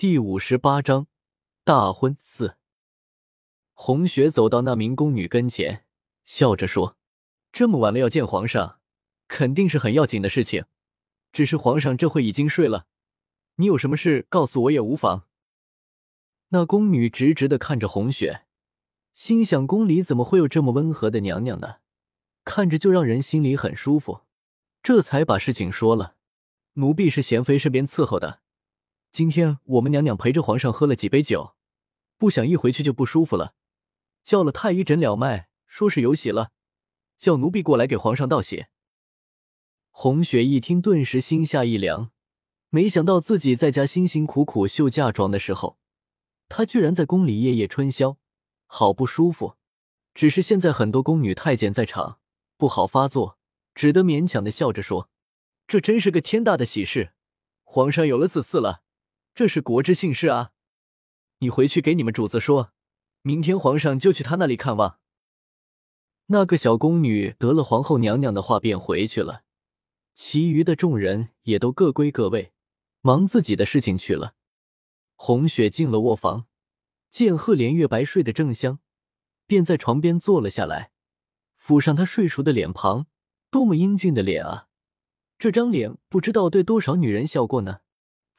第五十八章大婚四。红雪走到那名宫女跟前，笑着说：“这么晚了要见皇上，肯定是很要紧的事情。只是皇上这会已经睡了，你有什么事告诉我也无妨。”那宫女直直的看着红雪，心想：宫里怎么会有这么温和的娘娘呢？看着就让人心里很舒服。这才把事情说了：“奴婢是贤妃身边伺候的。”今天我们娘娘陪着皇上喝了几杯酒，不想一回去就不舒服了，叫了太医诊了脉，说是有喜了，叫奴婢过来给皇上道喜。红雪一听，顿时心下一凉，没想到自己在家辛辛苦苦绣嫁妆的时候，她居然在宫里夜夜春宵，好不舒服。只是现在很多宫女太监在场，不好发作，只得勉强的笑着说：“这真是个天大的喜事，皇上有了子嗣了。”这是国之幸事啊！你回去给你们主子说，明天皇上就去他那里看望。那个小宫女得了皇后娘娘的话，便回去了。其余的众人也都各归各位，忙自己的事情去了。红雪进了卧房，见赫连月白睡得正香，便在床边坐了下来，抚上他睡熟的脸庞。多么英俊的脸啊！这张脸不知道对多少女人笑过呢。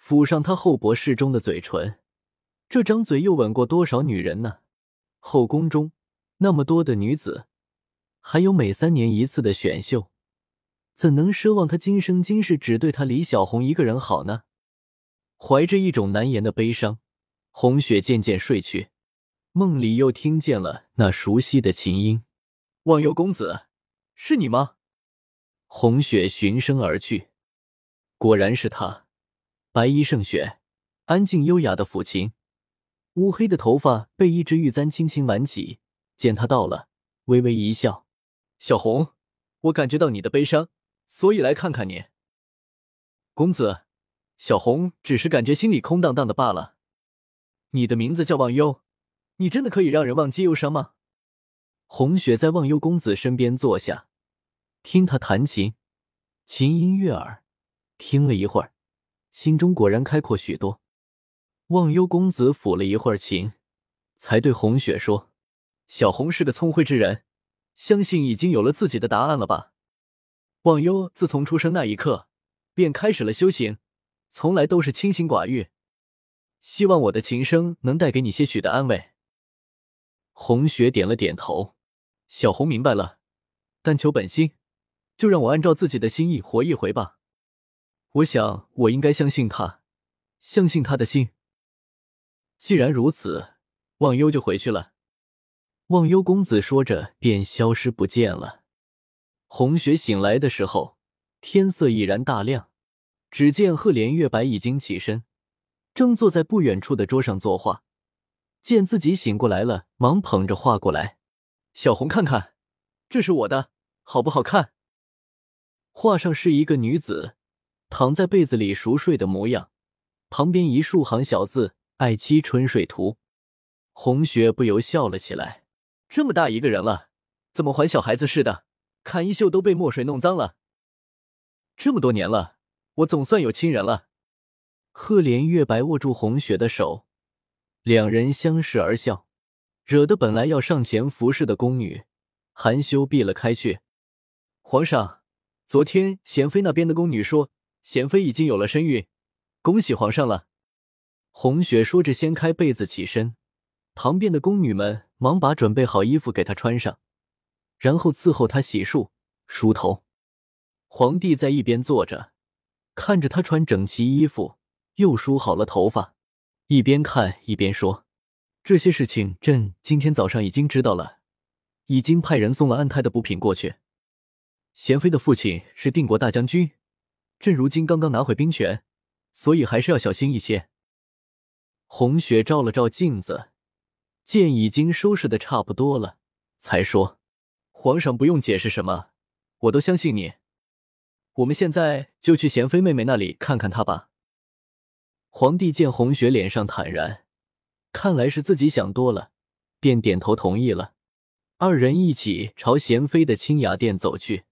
抚上他厚薄适中的嘴唇，这张嘴又吻过多少女人呢？后宫中那么多的女子，还有每三年一次的选秀，怎能奢望他今生今世只对他李小红一个人好呢？怀着一种难言的悲伤，红雪渐渐睡去，梦里又听见了那熟悉的琴音：“忘忧公子，是你吗？”红雪循声而去，果然是他。白衣胜雪，安静优雅的抚琴，乌黑的头发被一支玉簪轻轻挽起。见他到了，微微一笑：“小红，我感觉到你的悲伤，所以来看看你。”公子，小红只是感觉心里空荡荡的罢了。你的名字叫忘忧，你真的可以让人忘记忧伤吗？红雪在忘忧公子身边坐下，听他弹琴，琴音悦耳。听了一会儿。心中果然开阔许多。忘忧公子抚了一会儿琴，才对红雪说：“小红是个聪慧之人，相信已经有了自己的答案了吧？”忘忧自从出生那一刻，便开始了修行，从来都是清心寡欲。希望我的琴声能带给你些许的安慰。红雪点了点头，小红明白了，但求本心，就让我按照自己的心意活一回吧。我想，我应该相信他，相信他的心。既然如此，忘忧就回去了。忘忧公子说着，便消失不见了。红雪醒来的时候，天色已然大亮。只见赫连月白已经起身，正坐在不远处的桌上作画。见自己醒过来了，忙捧着画过来。小红，看看，这是我的，好不好看？画上是一个女子。躺在被子里熟睡的模样，旁边一竖行小字：“爱妻春睡图。”红雪不由笑了起来。这么大一个人了，怎么还小孩子似的？看衣袖都被墨水弄脏了。这么多年了，我总算有亲人了。赫连月白握住红雪的手，两人相视而笑，惹得本来要上前服侍的宫女含羞避了开去。皇上，昨天贤妃那边的宫女说。贤妃已经有了身孕，恭喜皇上了。红雪说着，掀开被子起身，旁边的宫女们忙把准备好衣服给她穿上，然后伺候她洗漱、梳头。皇帝在一边坐着，看着她穿整齐衣服，又梳好了头发，一边看一边说：“这些事情朕今天早上已经知道了，已经派人送了安胎的补品过去。贤妃的父亲是定国大将军。”朕如今刚刚拿回兵权，所以还是要小心一些。红雪照了照镜子，见已经收拾的差不多了，才说：“皇上不用解释什么，我都相信你。我们现在就去贤妃妹妹那里看看她吧。”皇帝见红雪脸上坦然，看来是自己想多了，便点头同意了。二人一起朝贤妃的清雅殿走去。